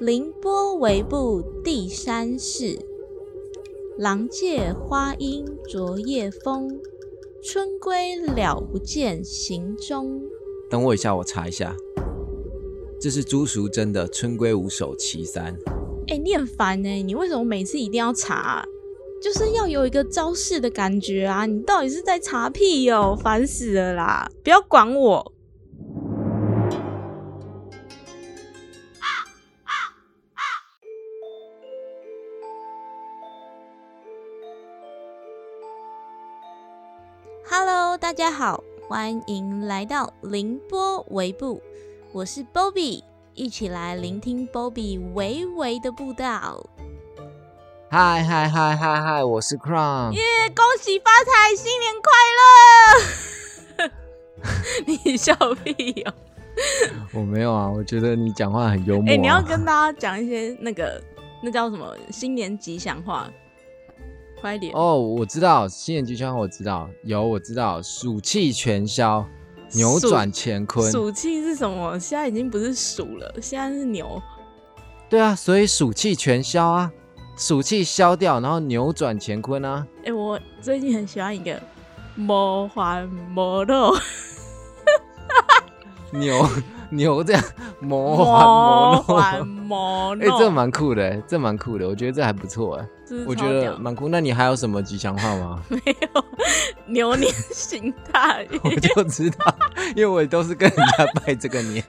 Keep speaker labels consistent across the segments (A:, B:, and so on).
A: 凌波微步第三世，郎借花阴昨夜风，春归了不见行踪。
B: 等我一下，我查一下。这是朱淑珍的《春归五首·其三》。
A: 哎、你很烦哎、你为什么每次一定要查啊、就是要有一个招式的感觉啊！你到底是在查屁哟、烦死了啦！不要管我。家好，欢迎来到凌波微步，我是 Bobby，一起来聆听 Bobby 微微的步道。
B: 嗨嗨嗨嗨嗨，我是 Crown。
A: 耶！恭喜发财，新年快乐！你笑屁哦！
B: 我没有啊，我觉得你讲话很幽默、
A: 哎、
B: 啊。
A: 你要跟大家讲一些那个那叫什么新年吉祥话，快一点！
B: 哦，我知道新年吉祥话，我知道有，我知道暑气全消，扭转乾坤。
A: 暑气是什么？现在已经不是暑了，现在是牛。
B: 对啊，所以暑气全消啊，暑气消掉，然后扭转乾坤啊。
A: 哎、我最近很喜欢一个魔环魔肉
B: 牛牛这样 魔环
A: 魔
B: 魔
A: 幻
B: 肉。
A: 魔
B: 哎、
A: 肉，
B: 这蛮酷的，这蛮酷的，我觉得这还不错哎，我觉得蛮酷。那你还有什么吉祥话吗？
A: 没有牛年行大运。
B: 我就知道，因为我都是跟人家拜这个年。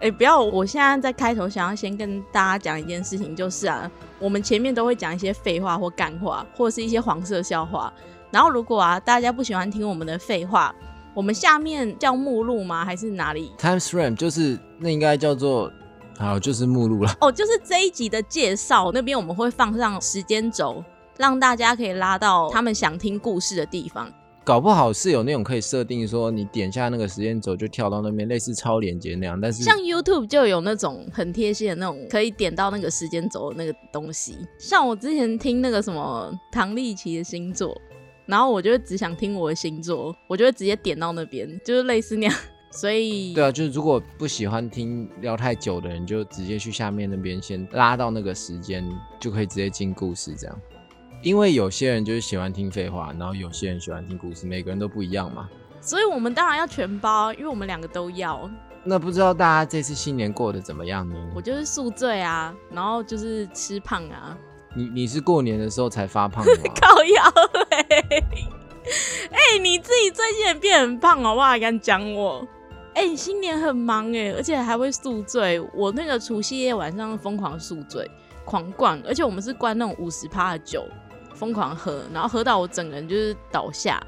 A: 哎、不要！我现在在开头想要先跟大家讲一件事情，就是啊，我们前面都会讲一些废话或干话，或者是一些黄色笑话。然后如果啊大家不喜欢听我们的废话，我们下面叫目录吗？还是哪里
B: ？Time Frame 就是那应该叫做，好就是目录了。
A: 哦，就是这一集的介绍那边我们会放上时间轴，让大家可以拉到他们想听故事的地方。
B: 搞不好是有那种可以设定说，你点下那个时间轴就跳到那边，类似超连接那样。但是
A: 像 YouTube 就有那种很贴心的那种，可以点到那个时间轴的那个东西。像我之前听那个什么唐立奇的星座，然后我就只想听我的星座，我就会直接点到那边，就是类似那样。所以
B: 对啊，就是如果不喜欢听聊太久的人，就直接去下面那边先拉到那个时间，就可以直接进故事这样。因为有些人就是喜欢听废话，然后有些人喜欢听故事，每个人都不一样嘛。
A: 所以我们当然要全包，因为我们两个都要。
B: 那不知道大家这次新年过得怎么样呢？
A: 我就是宿醉啊，然后就是吃胖啊，
B: 你你是过年的时候才发胖的吗？
A: 靠腰嘞。哎、你自己最近也变很胖好不好？还敢讲我？哎、你新年很忙哎、而且还会宿醉。我那个除夕夜晚上疯狂宿醉，狂灌，而且我们是灌那种五十趴的酒，疯狂喝，然后喝到我整个人就是倒下。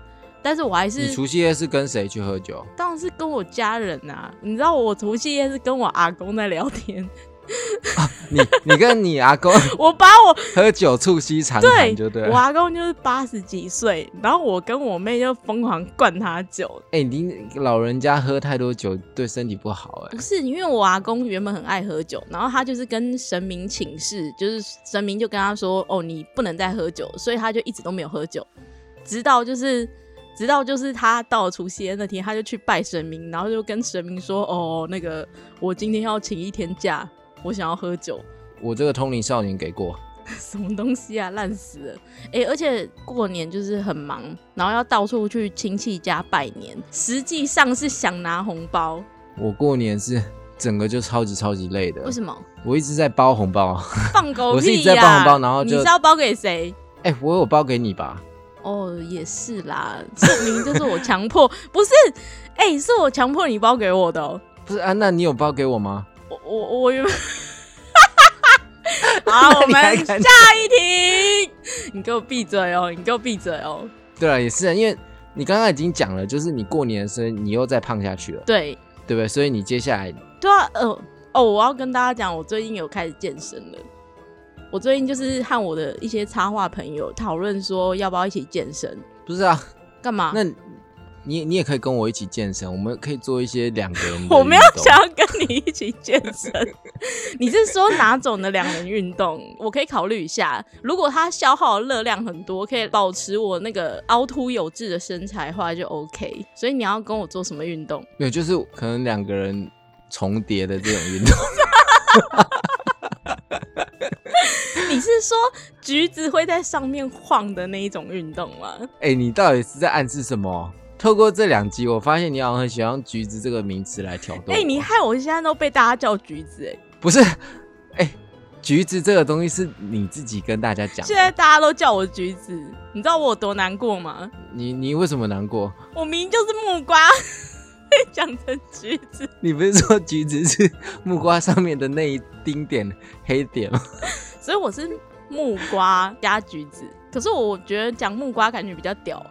A: 但是我还
B: 你
A: 是
B: 除夕夜是跟谁去喝酒？
A: 当然是跟我家人啊，你知道我除夕夜是跟我阿公在聊天，
B: 你你跟你阿公
A: 我把我
B: 喝酒促膝长
A: 对
B: 谈就对。
A: 我阿公就是八十几岁，然后我跟我妹就疯狂灌他酒。
B: 哎、你老人家喝太多酒对身体不好哎、
A: 不是因为我阿公原本很爱喝酒，然后他就是跟神明请示，就是神明就跟他说：“哦，你不能再喝酒。”所以他就一直都没有喝酒，直到就是直到就是他到了除夕夜那天，他就去拜神明，然后就跟神明说：“哦，那个我今天要请一天假，我想要喝酒。”
B: 我这个通灵少年给过，
A: 什么东西啊，烂死了！哎、而且过年就是很忙，然后要到处去亲戚家拜年，实际上是想拿红包。
B: 我过年是整个就超级超级累的
A: 为。什么？
B: 我一直在包红包，
A: 放狗
B: 我是一直在包红包然后就
A: 你是要包给谁？
B: 哎、我有包给你吧？
A: 哦，也是啦，这明明就是我强迫，不是？哎、是我强迫你包给我的、哦。
B: 不是啊，那你有包给我吗？
A: 我我我原本。好，我们下一题。你给我闭嘴哦！你给我闭嘴哦！
B: 对啊，也是啊，因为你刚刚已经讲了，就是你过年的时候你又再胖下去了，
A: 对，
B: 对不对？所以你接下来
A: 对啊，呃，哦，我要跟大家讲，我最近有开始健身了。我最近就是和我的一些插画朋友讨论说，要不要一起健身？
B: 不是啊，
A: 干嘛？
B: 那你你也可以跟我一起健身，我们可以做一些两个人
A: 我没有想要跟你一起健身。你是说哪种的两人运动？我可以考虑一下。如果它消耗的热量很多，可以保持我那个凹凸有致的身材的话，就 OK。所以你要跟我做什么运动？
B: 没有，就是可能两个人重叠的这种运动。
A: 你是说橘子会在上面晃的那一种运动吗？
B: 哎、你到底是在暗示什么？透过这两集，我发现你好像很喜欢用“橘子”这个名词来挑逗我。
A: 哎、你害我现在都被大家叫橘子哎、
B: 不是？哎、橘子这个东西是你自己跟大家讲的，
A: 现在大家都叫我橘子，你知道我有多难过吗？
B: 你你为什么难过？
A: 我明明就是木瓜，被 讲成橘子。
B: 你不是说橘子是木瓜上面的那一丁点黑点吗？
A: 所以我是木瓜加橘子。可是我觉得讲木瓜感觉比较屌。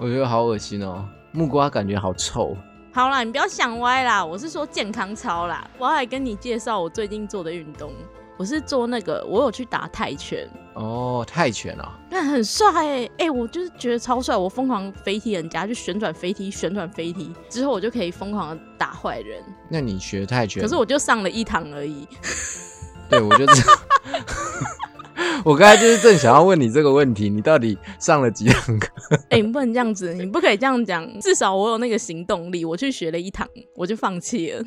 B: 我觉得好恶心哦，木瓜感觉好臭。
A: 好啦，你不要想歪啦，我是说健康操啦。我要来跟你介绍我最近做的运动，我是做那个，我有去打泰拳，
B: 哦，泰拳啊，
A: 那很帅哎、欸、我就是觉得超帅，我疯狂飞踢人家，就旋转飞踢，旋转飞踢，之后我就可以疯狂的打坏人。
B: 那你学泰拳？
A: 可是我就上了一堂而已。
B: 对我就。我刚才就是正想要问你这个问题，你到底上了几堂课？
A: 哎、你不能这样子，你不可以这样讲。至少我有那个行动力，我去学了一堂，我就放弃了。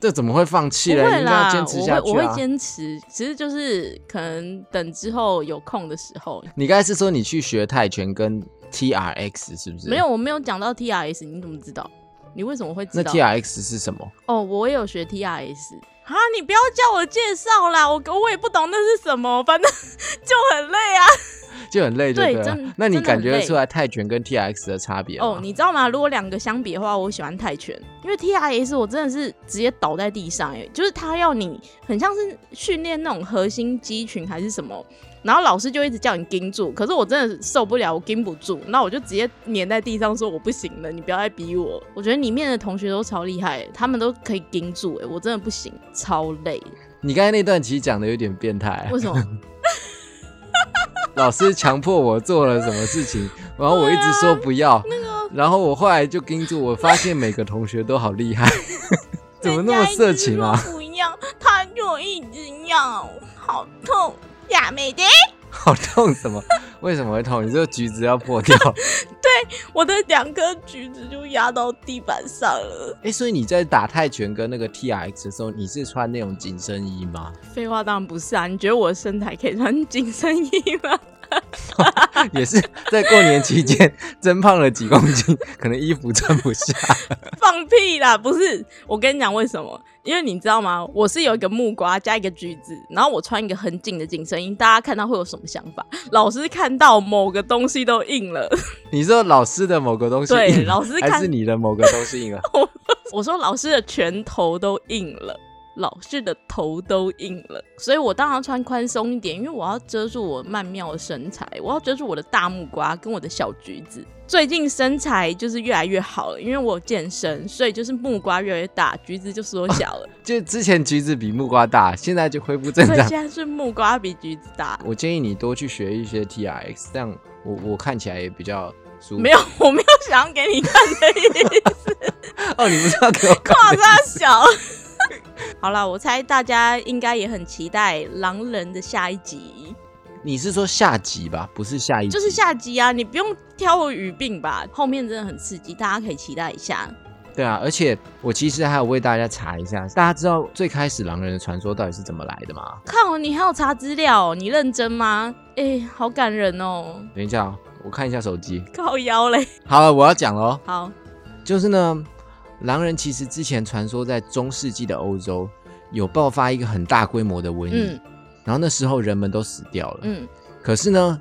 B: 这怎么会放弃
A: 不
B: 了？你应该
A: 会啦，
B: 要坚持下去
A: 我会我
B: 啊！
A: 会坚持，其实就是可能等之后有空的时候。
B: 你刚才是说你去学泰拳跟 TRX 是不是？
A: 没有，，我没有讲到 TRS，你怎么知道？你为什么会知道
B: 那
A: 道
B: ？TRX 是什么？
A: 哦，我也有学 TRS 啊！你不要叫我介绍啦，我我也不懂那是什么，反正 就很累啊。
B: 就很累就了
A: 对真。
B: 那你感觉得出来泰拳跟 TRX 的差别吗？
A: 哦，你知道吗？如果两个相比的话，我喜欢泰拳，因为 TRS 我真的是直接倒在地上，哎，就是他要你很像是训练那种核心肌群还是什么，然后老师就一直叫你盯住，可是我真的受不了，我盯不住，那我就直接粘在地上说我不行了，你不要再逼我。我觉得里面的同学都超厉害，他们都可以盯住，哎，我真的不行，超累。
B: 你刚才那段其实讲的有点变态，
A: 为什么？
B: 老师强迫我做了什么事情，然后我一直说不要，然后我后来就盯住，我发现每个同学都好厉害，怎么那么色情啊？
A: 不要，他就一直要，好痛亚，美的。
B: 好痛什么？为什么会痛？你这个橘子要破掉？
A: 对我的两颗橘子就压到地板上了。
B: 哎、所以你在打泰拳跟那个 TRX 的时候，你是穿那种紧身衣吗？
A: 废话当然不是啊！你觉得我的身材可以穿紧身衣吗？
B: 也是在过年期间增胖了几公斤，可能衣服穿不下。
A: 放屁啦！不是，我跟你讲为什么？因为你知道吗？我是有一个木瓜加一个橘子，然后我穿一个很紧的紧身衣，大家看到会有什么想法？老师看到某个东西都硬了。
B: 你说老师的某个东西
A: 对
B: 硬了
A: 老师看
B: 还是你的某个东西硬了？
A: 我说老师的拳头都硬了。老师的头都硬了，所以我当然要穿宽松一点，因为我要遮住我曼妙的身材，我要遮住我的大木瓜跟我的小橘子。最近身材就是越来越好了，因为我有健身，所以就是木瓜越来越大，橘子就缩小了。
B: 就之前橘子比木瓜大，现在就恢复正常。
A: 所以现在是木瓜比橘子大。
B: 我建议你多去学一些 TRX，这样我我看起来也比较舒服。
A: 没有，我没有想要给你看的意思，
B: 哦，你不是要给我看
A: 夸大小。好了，我猜大家应该也很期待《狼人》的下一集。
B: 你是说下集吧，不是下一集？
A: 就是下集啊，你不用挑我语病吧？后面真的很刺激，大家可以期待一下。
B: 对啊，而且我其实还有为大家查一下，大家知道最开始狼人的传说到底是怎么来的吗？
A: 靠，你还有查资料？你认真吗？哎、好感人哦！
B: 等一下、哦，我看一下手机。
A: 靠腰嘞。
B: 好了，我要讲了哦，
A: 好，
B: 就是呢，狼人其实之前传说在中世纪的欧洲有爆发一个很大规模的瘟疫，
A: 嗯
B: 然后那时候人们都死掉了，
A: 嗯，
B: 可是呢，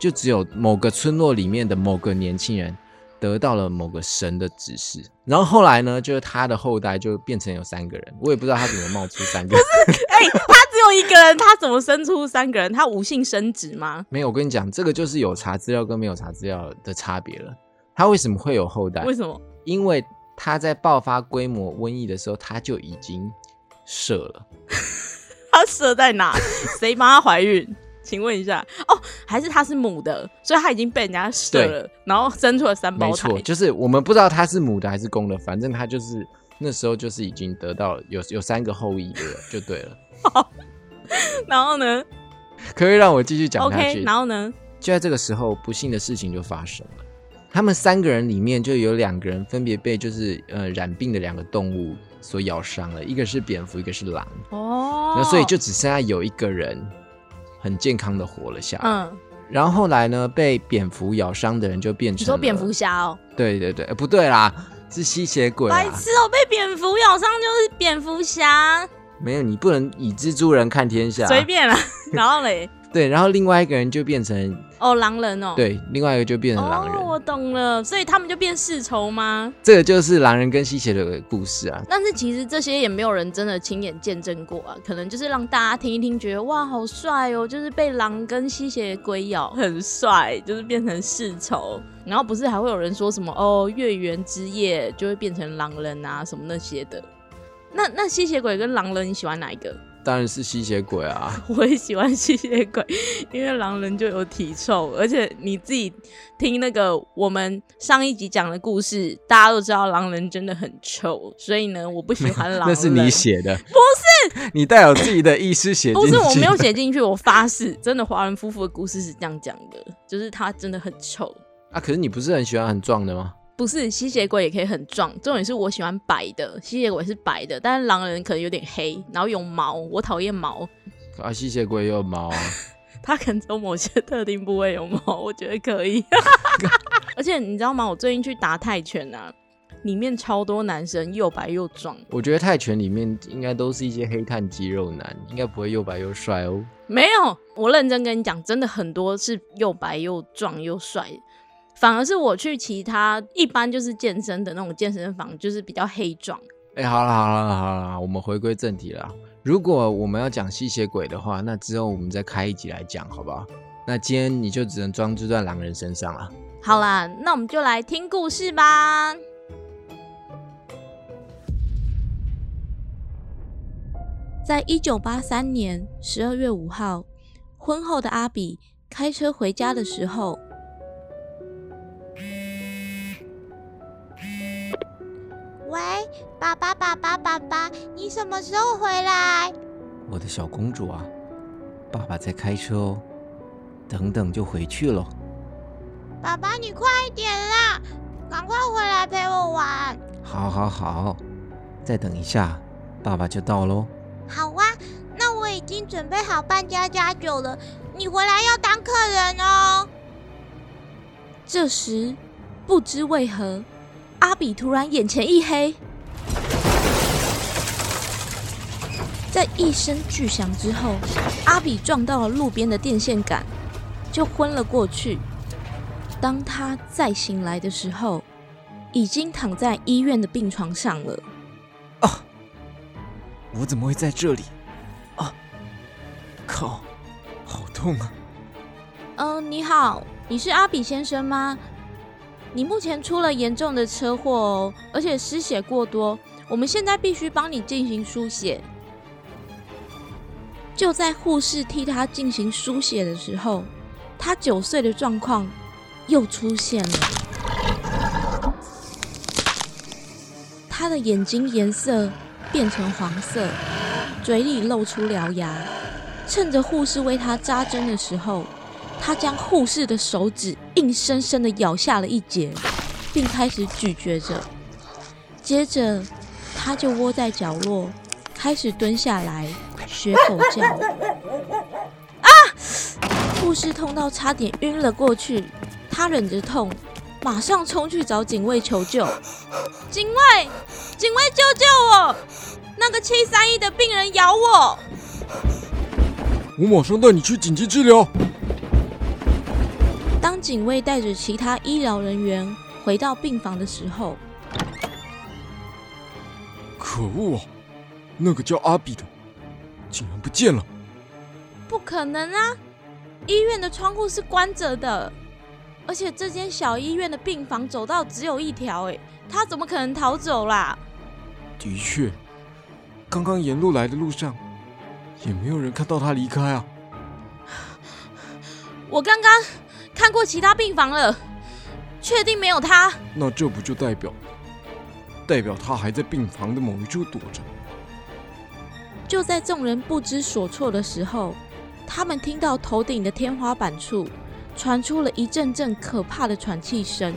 B: 就只有某个村落里面的某个年轻人得到了某个神的指示，然后后来呢，就是他的后代就变成有三个人，我也不知道他怎么冒出三个人。
A: 哎、他只有一个人，他怎么生出三个人？他无性生殖吗？
B: 没有，我跟你讲，这个就是有查资料跟没有查资料的差别了。他为什么会有后代？
A: 为什么？
B: 因为他在爆发规模瘟疫的时候，他就已经射了。
A: 他射在哪？谁帮他怀孕？请问一下，哦，还是他是母的，所以他已经被人家射了，然后生出了三胞胎
B: 没错，。就是我们不知道他是母的还是公的，反正他就是那时候就是已经得到有有三个后裔的就对了。
A: 然后呢
B: 可以让我继续讲下去。
A: 然后呢？
B: 就在这个时候，不幸的事情就发生了。他们三个人里面就有两个人分别被就是呃染病的两个动物所咬伤了，一个是蝙蝠，一个是狼，
A: 哦，
B: 那所以就只剩下有一个人很健康的活了下来。
A: 嗯，
B: 然后后来呢，被蝙蝠咬伤的人就变成
A: 你说蝙蝠？侠哦，
B: 对对对，呃不对啦，是吸血鬼啊！
A: 白痴哦，被蝙蝠咬伤就是蝙蝠侠，
B: 没有，你不能以蜘蛛人看天下。
A: 随便啦。然后嘞，
B: 对，然后另外一个人就变成
A: 哦，狼人哦，，
B: 对，另外一个就变成狼人。
A: 哦，我懂了，所以他们就变世仇吗？
B: 这个就是狼人跟吸血鬼的故事啊。
A: 但是其实这些也没有人真的亲眼见证过啊，可能就是让大家听一听，觉得哇好帅哦，就是被狼跟吸血鬼咬很帅，就是变成世仇。然后不是还会有人说什么哦，月圆之夜就会变成狼人啊什么那些的。那那吸血鬼跟狼人你喜欢哪一个？
B: 当然是吸血鬼啊！
A: 我也喜欢吸血鬼，因为狼人就有体臭，而且你自己听那个我们上一集讲的故事，大家都知道狼人真的很臭，所以呢，我不喜欢狼人。
B: 那是你写的，不是你带有自己的意思写进去。
A: 不是我没有写进去，我发誓，真的华人夫妇的故事是这样讲的，就是他真的很臭。
B: 啊。可是你不是很喜欢很壮的吗？
A: 不是吸血鬼也可以很壮，重点是我喜欢白的，吸血鬼是白的，但是狼人可能有点黑，然后有毛，我讨厌毛，
B: 啊，吸血鬼也有毛啊。
A: 它可能只有某些特定部位有毛，我觉得可以。而且你知道吗？我最近去打泰拳啊，里面超多男生又白又壮。
B: 我觉得泰拳里面应该都是一些黑炭肌肉男，应该不会又白又帅哦。
A: 没有，我认真跟你讲，真的很多是又白又壮又帅，反而是我去其他一般就是健身的那种健身房，就是比较黑壮。
B: 哎、好了好了好了，我们回归正题了。如果我们要讲吸血鬼的话，那之后我们再开一集来讲，好不好？那今天你就只能装住在狼人身上了。
A: 好啦，那我们就来听故事吧。在一九八三年十二月五号，婚后的阿比开车回家的时候，
C: 爸爸，爸爸，爸爸，你什么时候回来？
B: 我的小公主啊，爸爸在开车哦，等等就回去了。
C: 爸爸，你快一点啦，赶快回来陪我玩。
B: 好，好，好，再等一下，爸爸就到喽。
C: 好啊，那我已经准备好办家家酒了，你回来要当客人哦。
A: 这时不知为何，阿比突然眼前一黑，在一声巨响之后，阿比撞到了路边的电线杆，就昏了过去。当他再醒来的时候，已经躺在医院的病床上了。
B: 啊我怎么会在这里？啊！靠，好痛啊！
A: 嗯、你好，你是阿比先生吗？你目前出了严重的车祸哦，而且失血过多，我们现在必须帮你进行输血。就在护士替他进行输血的时候，他九岁的状况又出现了。他的眼睛颜色变成黄色，嘴里露出獠牙。趁着护士为他扎针的时候，他将护士的手指硬生生的咬下了一截，并开始咀嚼着。接着，他就窝在角落，开始蹲下来学狗叫。啊！护士痛到差点晕了过去，他忍着痛，马上冲去找警卫求救。警卫，警卫救救我！那个七三一的病人咬我。
B: 我马上带你去紧急治疗。
A: 当警卫带着其他医疗人员回到病房的时候，
D: 可恶啊！那个叫阿比的竟然不见了！
A: 不可能啊！医院的窗户是关着的，而且这间小医院的病房走道只有一条，哎，他怎么可能逃走啦？
D: 的确，刚刚沿路来的路上也没有人看到他离开啊。
A: 我刚刚看过其他病房了，确定没有他。
D: 那这不就代表代表他还在病房的某一处躲着？
A: 就在众人不知所措的时候，他们听到头顶的天花板处传出了一阵阵可怕的喘气声。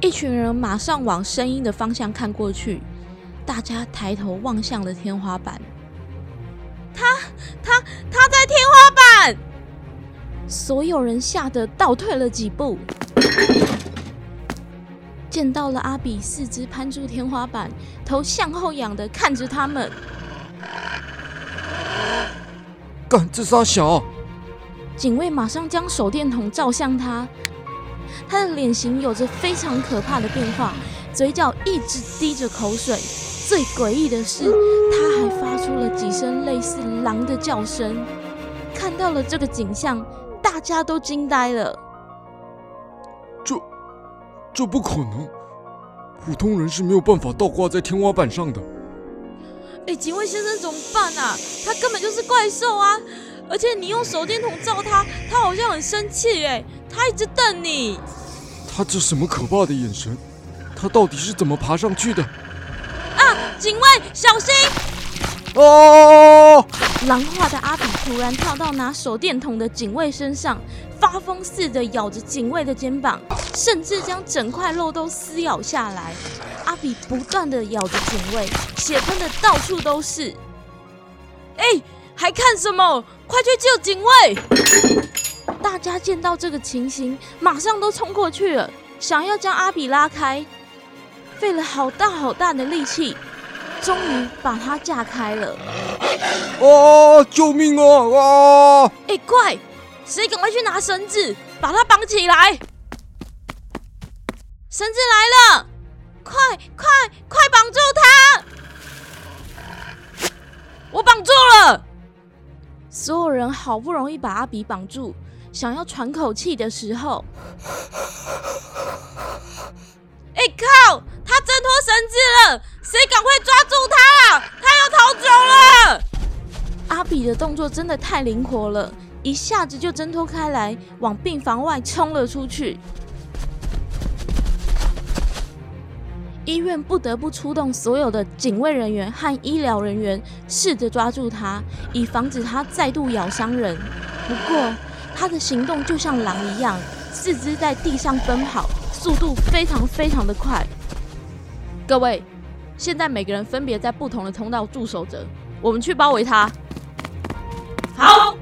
A: 一群人马上往声音的方向看过去，大家抬头望向了天花板。他他他在天花板！所有人吓得倒退了几步。见到了阿比四肢攀住天花板，头向后仰的看着他们。
D: 干这傻小，
A: 警卫马上将手电筒照向他，他的脸型有着非常可怕的变化，嘴角一直滴着口水。最诡异的是，他还发出了几声类似狼的叫声。看到了这个景象，大家都惊呆了。
D: 这这不可能，普通人是没有办法倒挂在天花板上的。
A: 哎，警卫先生怎么办啊？他根本就是怪兽啊！而且你用手电筒照他，他好像很生气哎，他一直瞪你。
D: 他这什么可怕的眼神？他到底是怎么爬上去的？
A: 啊！警卫，小心！
D: 哦！
A: 狼化的阿比突然跳到拿手电筒的警卫身上，发疯似的咬着警卫的肩膀，甚至将整块肉都撕咬下来。阿比不断的咬着警卫，血喷的到处都是。哎，还看什么？快去救警卫！大家见到这个情形，马上都冲过去了，想要将阿比拉开，费了好大好大的力气，终于把他架开了。
D: 啊！救命啊！啊！
A: 哎，快，谁赶快去拿绳子，把他绑起来！绳子来了！快快快绑住他！我绑住了。所有人好不容易把阿比绑住，想要喘口气的时候，哎靠！他挣脱绳子了，谁赶快抓住他！他要逃走了。阿比的动作真的太灵活了，一下子就挣脱开来，往病房外冲了出去。医院不得不出动所有的警卫人员和医疗人员，试着抓住他，以防止他再度咬伤人。不过，他的行动就像狼一样，四肢在地上奔跑，速度非常非常的快。各位，现在每个人分别在不同的通道驻守着，我们去包围他。好。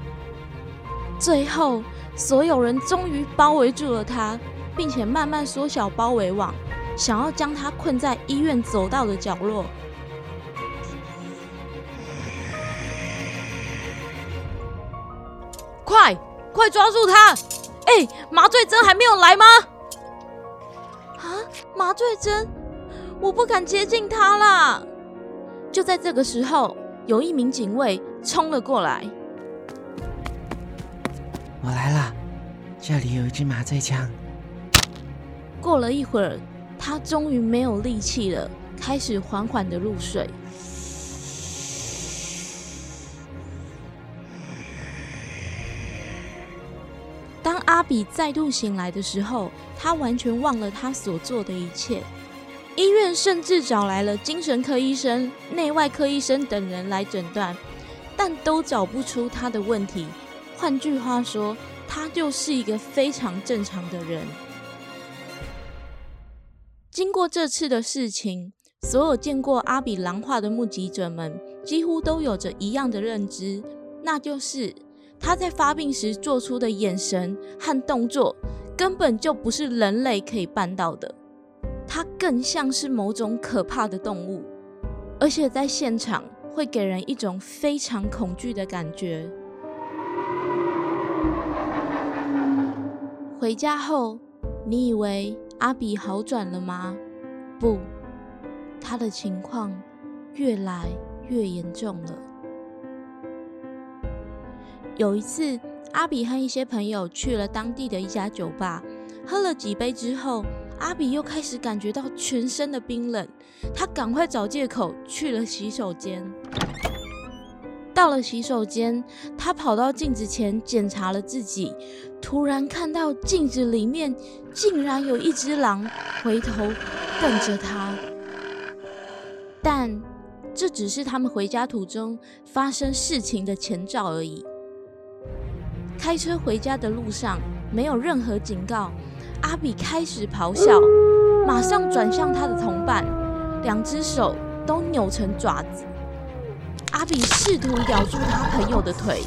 A: 最后，所有人终于包围住了他，并且慢慢缩小包围网。想要将他困在医院走道的角落，快快抓住他！哎，麻醉针还没有来吗？啊，麻醉针，我不敢接近他啦！就在这个时候，有一名警卫冲了过来。
E: 我来了，这里有一支麻醉枪。
A: 过了一会儿。他终于没有力气了，开始缓缓的入睡。当阿比再度醒来的时候，他完全忘了他所做的一切。医院甚至找来了精神科医生、内外科医生等人来诊断，但都找不出他的问题。换句话说，他就是一个非常正常的人。经过这次的事情，所有见过阿比狼化的目击者们几乎都有着一样的认知，那就是他在发病时做出的眼神和动作根本就不是人类可以办到的，它更像是某种可怕的动物，而且在现场会给人一种非常恐惧的感觉。回家后，你以为？阿比好转了吗？不，他的情况越来越严重了。有一次，阿比和一些朋友去了当地的一家酒吧，喝了几杯之后，阿比又开始感觉到全身的冰冷。他赶快找借口去了洗手间。到了洗手间，他跑到镜子前检查了自己，突然看到镜子里面竟然有一只狼回头瞪着他。但这只是他们回家途中发生事情的前兆而已。开车回家的路上没有任何警告，阿比开始咆哮，马上转向他的同伴，两只手都扭成爪子。阿比试图咬住他朋友的腿，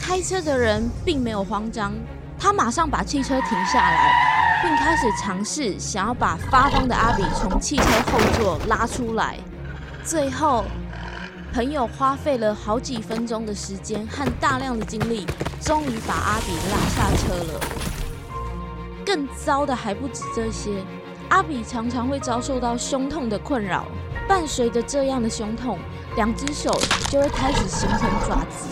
A: 开车的人并没有慌张，他马上把汽车停下来，并开始尝试想要把发疯的阿比从汽车后座拉出来。最后，朋友花费了好几分钟的时间和大量的精力，终于把阿比拉下车了。更糟的还不止这些，阿比常常会遭受到胸痛的困扰，伴随着这样的胸痛，两只手就会开始形成爪子，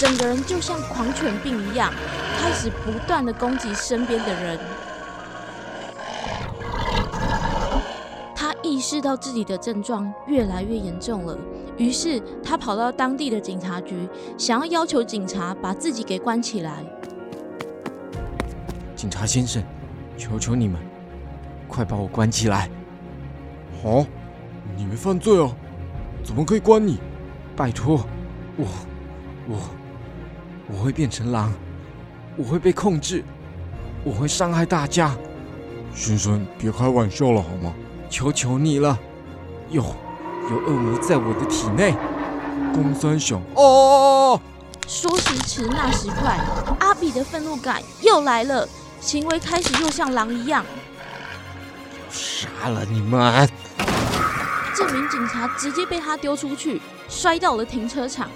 A: 整个人就像狂犬病一样，开始不断的攻击身边的人。他意识到自己的症状越来越严重了，于是他跑到当地的警察局，想要要求警察把自己给关起来。
D: 警察先生，求求你们，快把我关起来！哦，你没犯罪哦，怎么可以关你？拜托，我，我，我会变成狼，我会被控制，我会伤害大家。先生，别开玩笑了好吗？求求你了，有有恶魔在我的体内。公三小哦，
A: 说时迟，那时快，阿比的愤怒感又来了，行为开始又像狼一样。
D: 杀了你们！
A: 这名警察直接被他丢出去，摔到了停车场。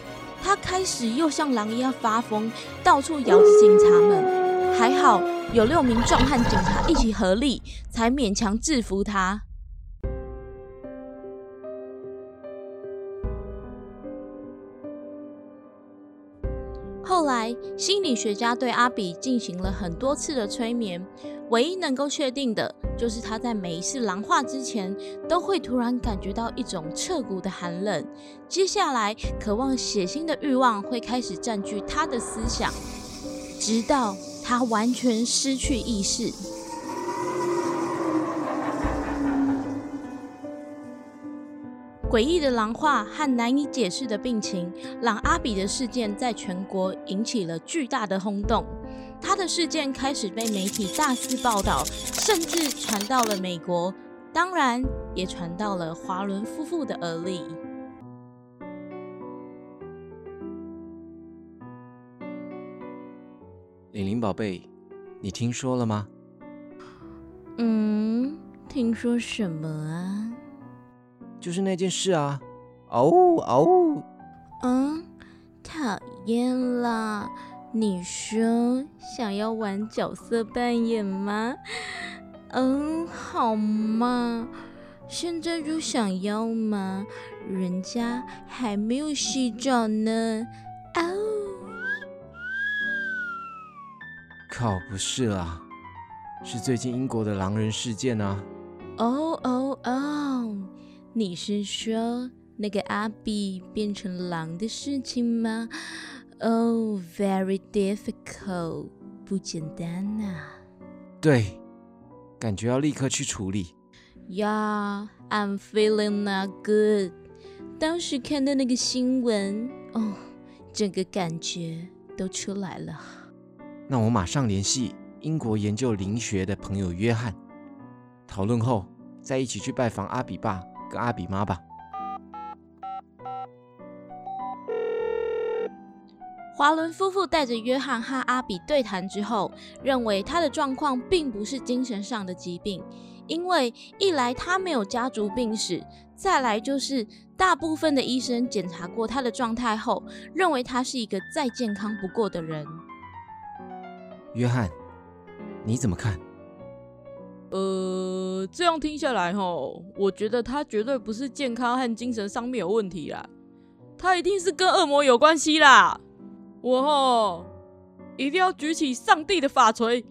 A: 他开始又像狼一样发疯，到处咬着警察们。还好有六名壮汉警察一起合力，才勉强制服他。后来，心理学家对阿比进行了很多次的催眠，唯一能够确定的就是他在每一次狼化之前，都会突然感觉到一种彻骨的寒冷。接下来，渴望血腥的欲望会开始占据他的思想，直到他完全失去意识。诡异的狼化和难以解释的病情，让阿比的事件在全国引起了巨大的轰动。他的事件开始被媒体大肆报道，甚至传到了美国，当然也传到了华伦夫妇的耳里。
B: 玲玲宝贝，你听说了吗？
A: 嗯，听说什么啊？
B: 就是那件事啊！嗷呜嗷呜！
A: 嗯，讨厌啦！你说想要玩角色扮演吗？嗯，好嘛，现在就想要嘛？人家还没有洗澡呢。嗷！
B: 靠，不是啦，是最近英国的狼人事件啊！
A: 哦哦哦！你是说那个阿比变成狼的事情吗？Oh, very difficult，不简单呐。
B: 对，感觉要立刻去处理。
A: Yeah, I'm feeling not good。当时看到那个新闻，哦，整个感觉都出来了。
B: 那我马上联系英国研究灵学的朋友约翰，讨论后再一起去拜访阿比爸。跟阿比妈吧。
A: 华伦夫妇带着约翰和阿比对谈之后，认为他的状况并不是精神上的疾病，因为一来他没有家族病史，再来就是大部分的医生检查过他的状态后，认为他是一个再健康不过的人。
B: 约翰，你怎么看？
A: 呃，这样听下来吼，我觉得他绝对不是健康和精神上面有问题啦，他一定是跟恶魔有关系啦。我吼一定要举起上帝的法锤，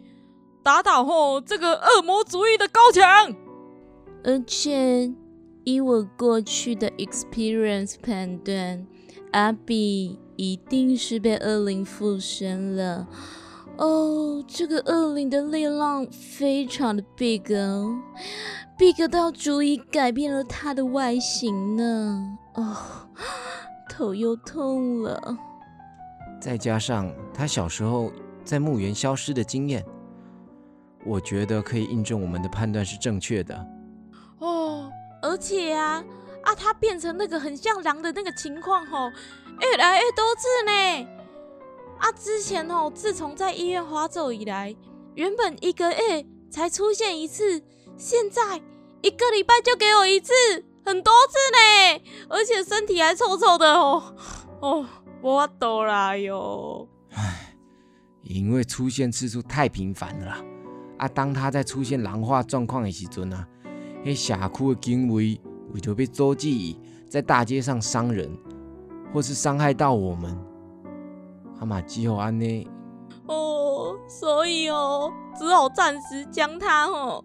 A: 打倒吼这个恶魔主义的高墙。而且以我过去的 experience 判断，阿比一定是被恶灵附身了。哦，这个恶灵的力量非常的 big 哦，big 到足以改变了它的外形呢。哦，头又痛了。
B: 再加上他小时候在墓园消失的经验，我觉得可以印证我们的判断是正确的。
A: 哦，而且啊啊，他变成那个很像狼的那个情况吼，越来越多次呢。啊，之前哦，自从在医院滑走以来，原本一个月才出现一次，现在一个礼拜就给我一次，很多次呢，而且身体还臭臭的哦。哦，我懂啦哟。
D: 唉，因为出现次数太频繁了啦。啊，当他在出现狼化状况的时阵啊，迄社区的警卫为着要阻止伊在大街上伤人，或是伤害到我们，阿嘛只好安尼。
A: 哦，所以哦，只好暂时将他哦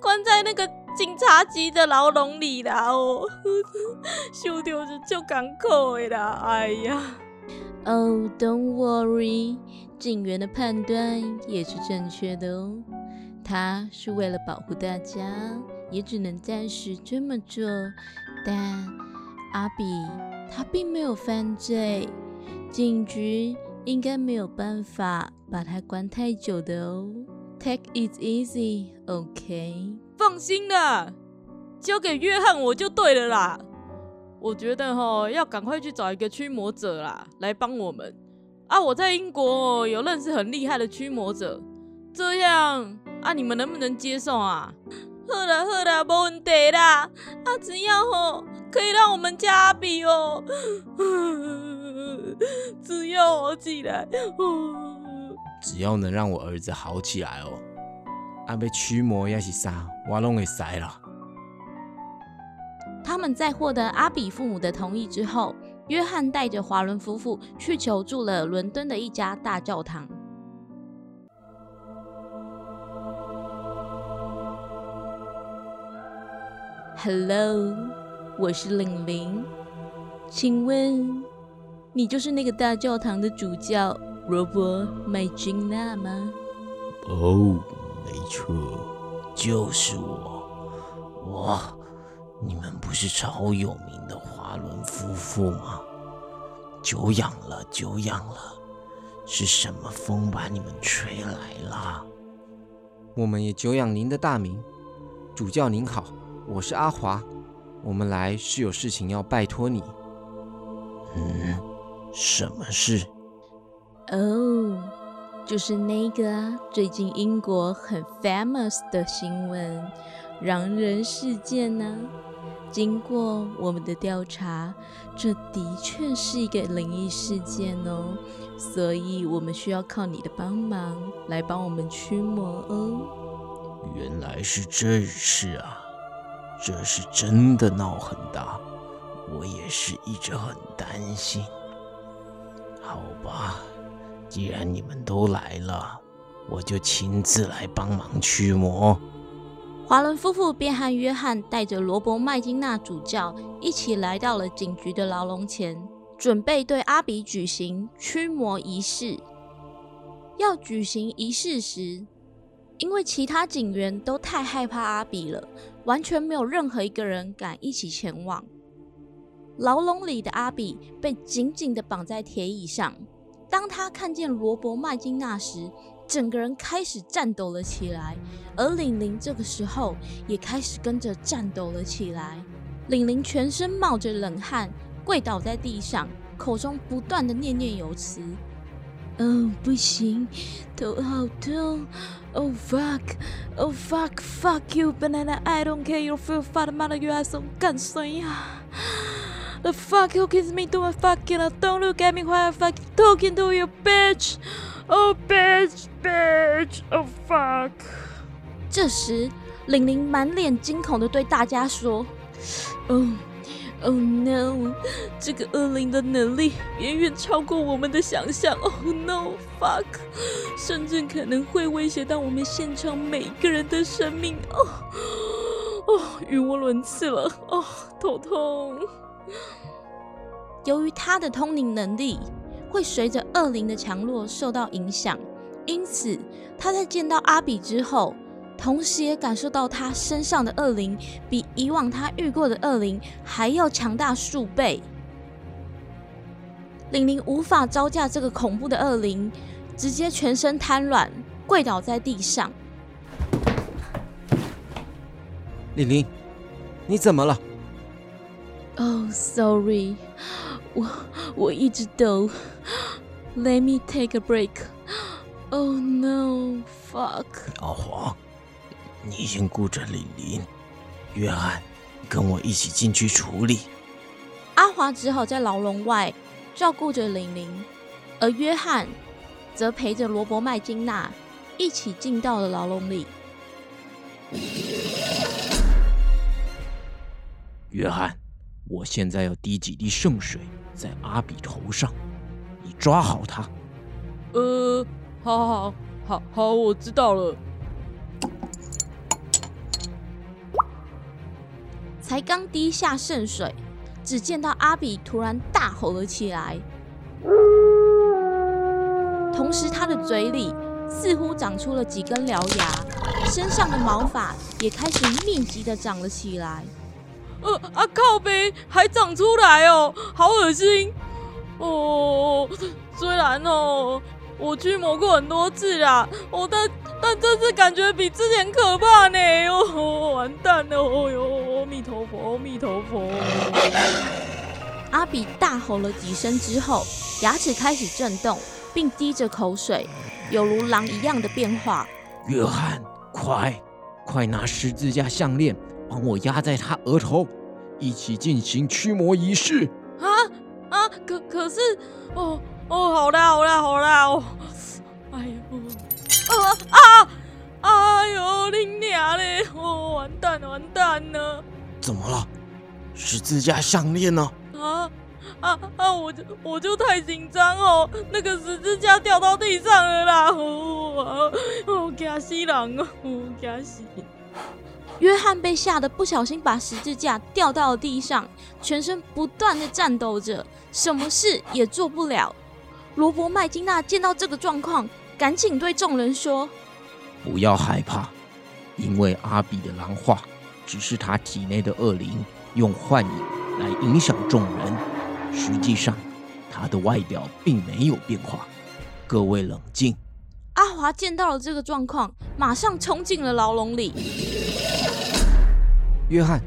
A: 关在那个警察局的牢笼里啦哦，受着是就艰苦的啦，哎呀。Oh, don't worry，警员的判断也是正确的哦。他是为了保护大家，也只能暂时这么做。但阿比他并没有犯罪，警局应该没有办法把它关太久的哦。Take it easy, OK？放心啦，交给约翰我就对了啦。我觉得哈，要赶快去找一个驱魔者啦，来帮我们。啊，我在英国有认识很厉害的驱魔者，这样。啊！你们能不能接受啊？好啦好啦，没问题啦。啊，只要吼可以让我们家阿比哦，只要好起来，
D: 只要能让我儿子好起来哦，啊，要驱魔也是啥，我拢会使了。
A: 他们在获得阿比父母的同意之后，约翰带着华伦夫妇去求助了伦敦的一家大教堂。Hello，我是玲玲，请问你就是那个大教堂的主教罗伯麦金纳吗？
E: 哦，没错，就是我。我，你们不是超有名的华伦夫妇吗？久仰了，久仰了。是什么风把你们吹来了？
B: 我们也久仰您的大名，主教您好。我是阿华，我们来是有事情要拜托你。
E: 嗯，什么事？
A: 哦，就是那个最近英国很 famous 的新闻——狼人事件呢。经过我们的调查，这的确是一个灵异事件哦，所以我们需要靠你的帮忙来帮我们驱魔哦。
E: 原来是这事啊！这是真的闹很大，我也是一直很担心。好吧，既然你们都来了，我就亲自来帮忙驱魔。
A: 华伦夫妇便和约翰带着罗伯麦金纳主教一起来到了警局的牢笼前，准备对阿比举行驱魔仪式。要举行仪式时，因为其他警员都太害怕阿比了。完全没有任何一个人敢一起前往。牢笼里的阿比被紧紧地绑在铁椅上。当他看见罗伯麦金纳时，整个人开始颤抖了起来。而玲玲这个时候也开始跟着颤抖了起来。玲玲全身冒着冷汗，跪倒在地上，口中不断的念念有词。哦，不行，头好痛。Oh fuck! Oh fuck! Fuck you, banana! I don't care. You feel fat, mother. You are so 干谁呀？The fuck you kiss me to a fucking! Don't look at me while I fuck talking to you, bitch! Oh bitch, bitch! Oh fuck! 这时，玲玲满脸惊恐的对大家说：“哦。” Oh no！这个恶灵的能力远远超过我们的想象。Oh no！Fuck！甚至可能会威胁到我们现场每个人的生命。哦哦，语无伦次了。哦，头痛。由于他的通灵能力会随着恶灵的强弱受到影响，因此他在见到阿比之后。同时也感受到他身上的恶灵比以往他遇过的恶灵还要强大数倍。玲玲无法招架这个恐怖的恶灵，直接全身瘫软，跪倒在地上。
F: 玲玲，你怎么了？
A: Oh, sorry，我我一直抖。Let me take a break. Oh no, fuck！
B: 阿华，你先顾着李林，约翰，跟我一起进去处理。
A: 阿华只好在牢笼外照顾着玲玲，而约翰则陪着罗伯麦金娜一起进到了牢笼里。
B: 约翰，我现在要滴几滴圣水在阿比头上，你抓好他。
A: 呃，好好好好好，我知道了。才刚滴下圣水，只见到阿比突然大吼了起来，同时他的嘴里似乎长出了几根獠牙，身上的毛发也开始密集的长了起来。呃啊靠背还长出来哦，好恶心哦！虽然哦，我驱魔过很多次啦，哦，但但这次感觉比之前可怕呢！哦，完蛋了！哦哟，阿弥陀佛，阿弥陀佛！阿比大吼了几声之后，牙齿开始震动，并滴着口水，有如狼一样的变化。
B: 约翰，快快拿十字架项链帮我压在他额头，一起进行驱魔仪式。
A: 啊啊！可可是，哦哦，好啦好啦好啦哦！哎呦，啊啊！哎呦，你娘嘞！哦，完蛋了完蛋了！
B: 怎么了？十字架项链呢？
A: 啊啊啊！我就我就太紧张哦，那个十字架掉到地上了啦！哦哦，惊死人哦，惊死！约翰被吓得不小心把十字架掉到了地上，全身不断的颤抖着，什么事也做不了。罗伯麦金娜见到这个状况，赶紧对众人说
B: 不要害怕，因为阿比的狼化只是他体内的恶灵用幻影来影响众人，实际上他的外表并没有变化。各位冷静，：“
A: 阿华见到了这个状况，马上冲进了牢笼里。
F: 约翰，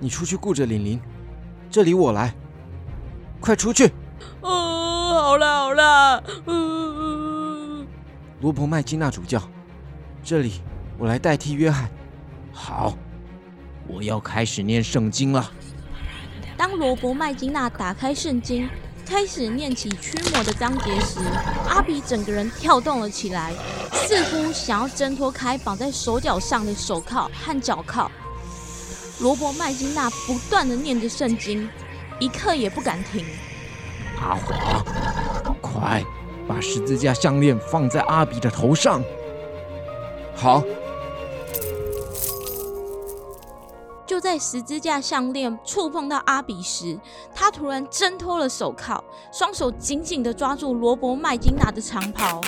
F: 你出去顾着玲玲，这里我来。快出去！”
A: 哦，好啦好啦，嗯、
F: 罗伯麦金纳主教，这里我来代替约翰。
B: 好，我要开始念圣经了。
A: 当罗伯麦金娜打开圣经，开始念起驱魔的章节时，阿比整个人跳动了起来，似乎想要挣脱开绑在手脚上的手铐和脚铐。罗伯麦金娜不断的念着圣经，一刻也不敢停。
B: 阿华，快把十字架项链放在阿比的头上。
F: 好，
A: 在十字架项链触碰到阿比时，他突然挣脱了手铐，双手紧紧地抓住罗伯麦金娜的长袍。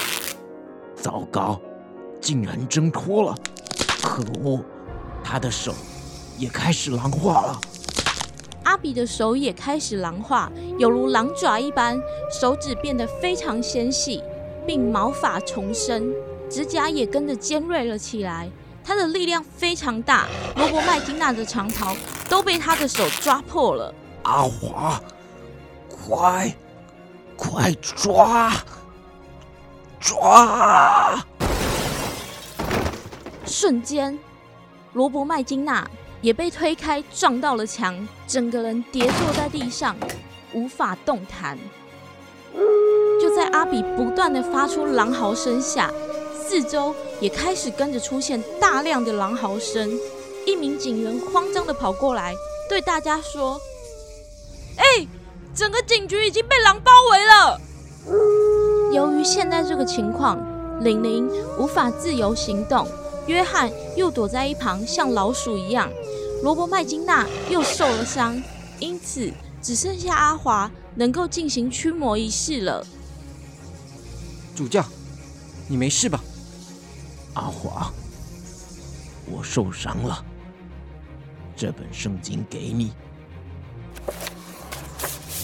B: 糟糕，竟然挣脱了！可恶，他的手也开始狼化了。
A: 阿比的手也开始狼化，有如狼爪一般，手指变得非常纤细，并毛发重生，指甲也跟着尖锐了起来。他的力量非常大，罗伯麦金娜的长袍都被他的手抓破了。
B: 阿华，快，快抓，抓！
A: 瞬间，罗伯麦金娜也被推开，撞到了墙，整个人跌坐在地上，无法动弹。就在阿比不断的发出狼嚎声下，四周也开始跟着出现大量的狼嚎声。一名警员慌张的跑过来，对大家说：“哎、整个警局已经被狼包围了。”由于现在这个情况，玲玲无法自由行动，约翰又躲在一旁像老鼠一样，罗伯麦金娜又受了伤，因此只剩下阿华能够进行驱魔仪式了。
F: 主教，你没事吧？
B: 阿华，我受伤了，这本圣经给你，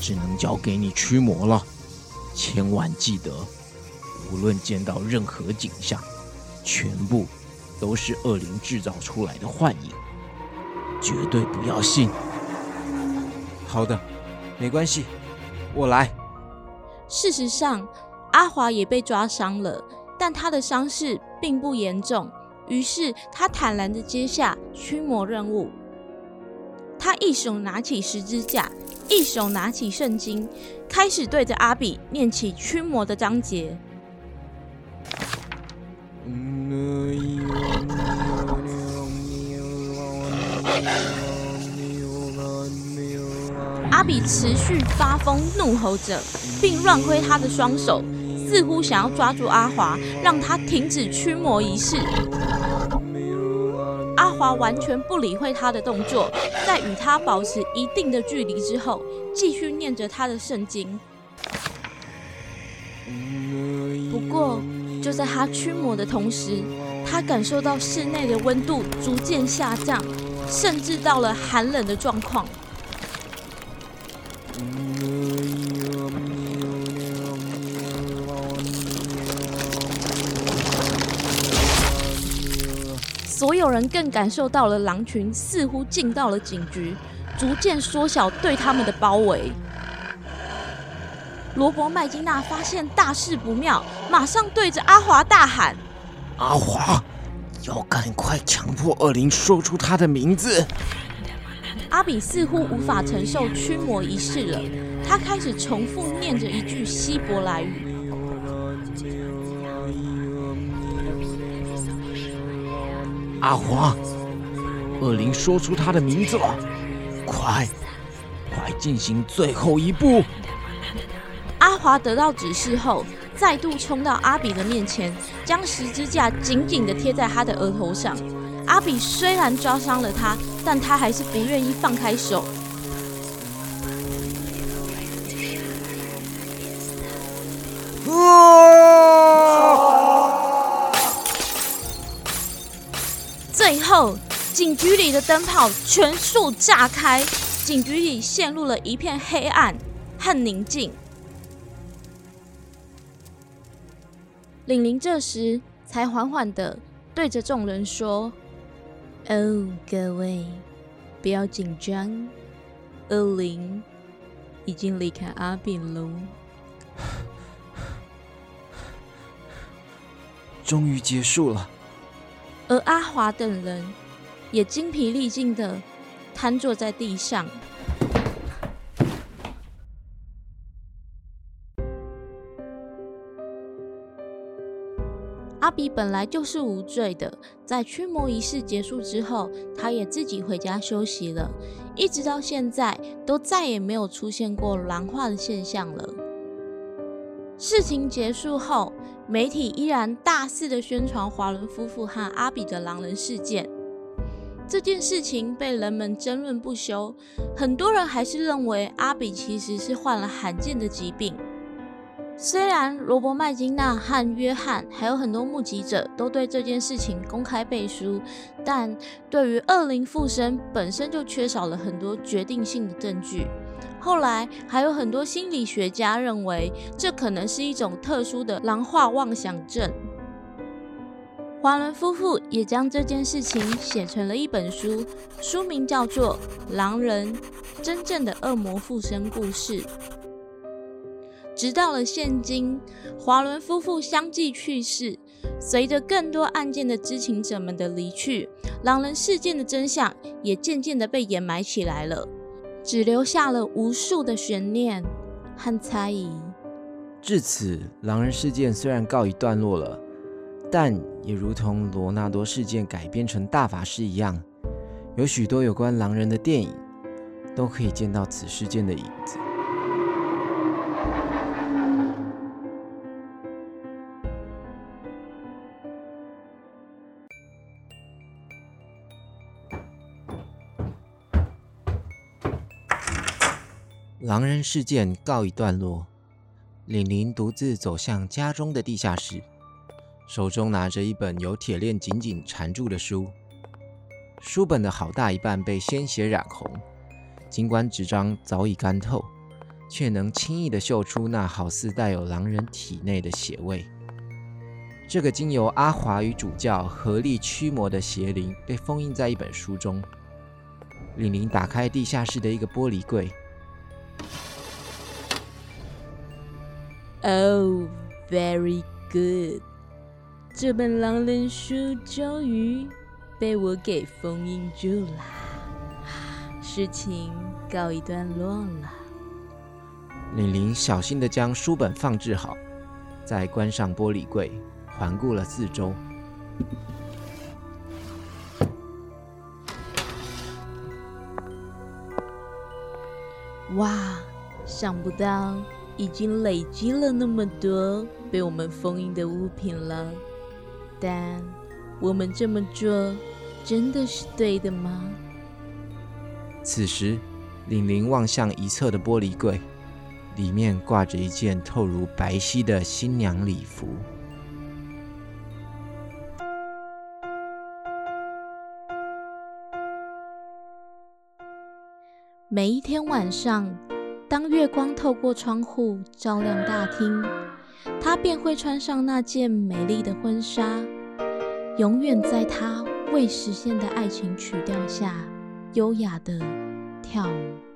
B: 只能交给你驱魔了。千万记得，无论见到任何景象，全部都是恶灵制造出来的幻影，
E: 绝对不要信。
D: 好的，没关系，我来。
A: 事实上，阿华也被抓伤了，但他的伤势并不严重。于是他坦然的接下驱魔任务。他一手拿起十字架，一手拿起圣经，开始对着阿比念起驱魔的章节。阿比持续发疯，怒吼着，并乱挥他的双手，似乎想要抓住阿华，让他停止驱魔仪式。阿华完全不理会他的动作，在与他保持一定的距离之后，继续念着他的圣经。不过，就在他驱魔的同时，他感受到室内的温度逐渐下降，甚至到了寒冷的状况。所有人更感受到了狼群似乎进到了警局，逐渐缩小对他们的包围。罗伯麦金娜发现大事不妙，马上对着阿华大喊：“
E: 阿华，要赶快强迫恶灵说出他的名字。”
A: 阿比似乎无法承受驱魔仪式了，他开始重复念着一句希伯来语。
E: 阿华，恶灵说出他的名字了，快，快进行最后一步！
A: 阿华得到指示后，再度冲到阿比的面前，将十字架紧紧的贴在他的额头上。阿比虽然抓伤了他，但他还是不愿意放开手。最后，警局里的灯泡全数炸开，警局里陷入了一片黑暗和宁静。玲玲这时才缓缓的对着众人说：“哦，各位，不要紧张，恶灵已经离开阿炳喽。”
D: 终于结束了。
A: 而阿华等人也精疲力尽的瘫坐在地上。阿比本来就是无罪的，在驱魔仪式结束之后，他也自己回家休息了，一直到现在都再也没有出现过狼化的现象了。事情结束后。媒体依然大肆的宣传华伦夫妇和阿比的狼人事件，这件事情被人们争论不休。很多人还是认为阿比其实是患了罕见的疾病。虽然罗伯·麦金纳和约翰还有很多目击者都对这件事情公开背书，但对于恶灵附身本身就缺少了很多决定性的证据。后来还有很多心理学家认为，这可能是一种特殊的狼化妄想症。华伦夫妇也将这件事情写成了一本书，书名叫做《狼人：真正的恶魔附身故事》。直到了现今，华伦夫妇相继去世，随着更多案件的知情者们的离去，狼人事件的真相也渐渐的被掩埋起来了。只留下了无数的悬念和猜疑。
B: 至此，狼人事件虽然告一段落了，但也如同罗纳多事件改编成大法师一样，有许多有关狼人的电影都可以见到此事件的影子。狼人事件告一段落，李玲独自走向家中的地下室，手中拿着一本由铁链紧紧缠住的书。书本的好大一半被鲜血染红，尽管纸张早已干透，却能轻易的嗅出那好似带有狼人体内的血味。这个经由阿华与主教合力驱魔的邪灵被封印在一本书中。玲玲打开地下室的一个玻璃柜，
A: Oh, very good！这本狼人书终于被我给封印住了，事情告一段落了。
B: 玲玲小心地将书本放置好，再关上玻璃柜，环顾了四周。
A: 哇，想不到已经累积了那么多被我们封印的物品了，但我们这么做真的是对的吗？
B: 此时，玲玲望向一侧的玻璃柜，里面挂着一件透如白皙的新娘礼服。
A: 每一天晚上，当月光透过窗户照亮大厅，她便会穿上那件美丽的婚纱，永远在她未实现的爱情曲调下，优雅的跳舞。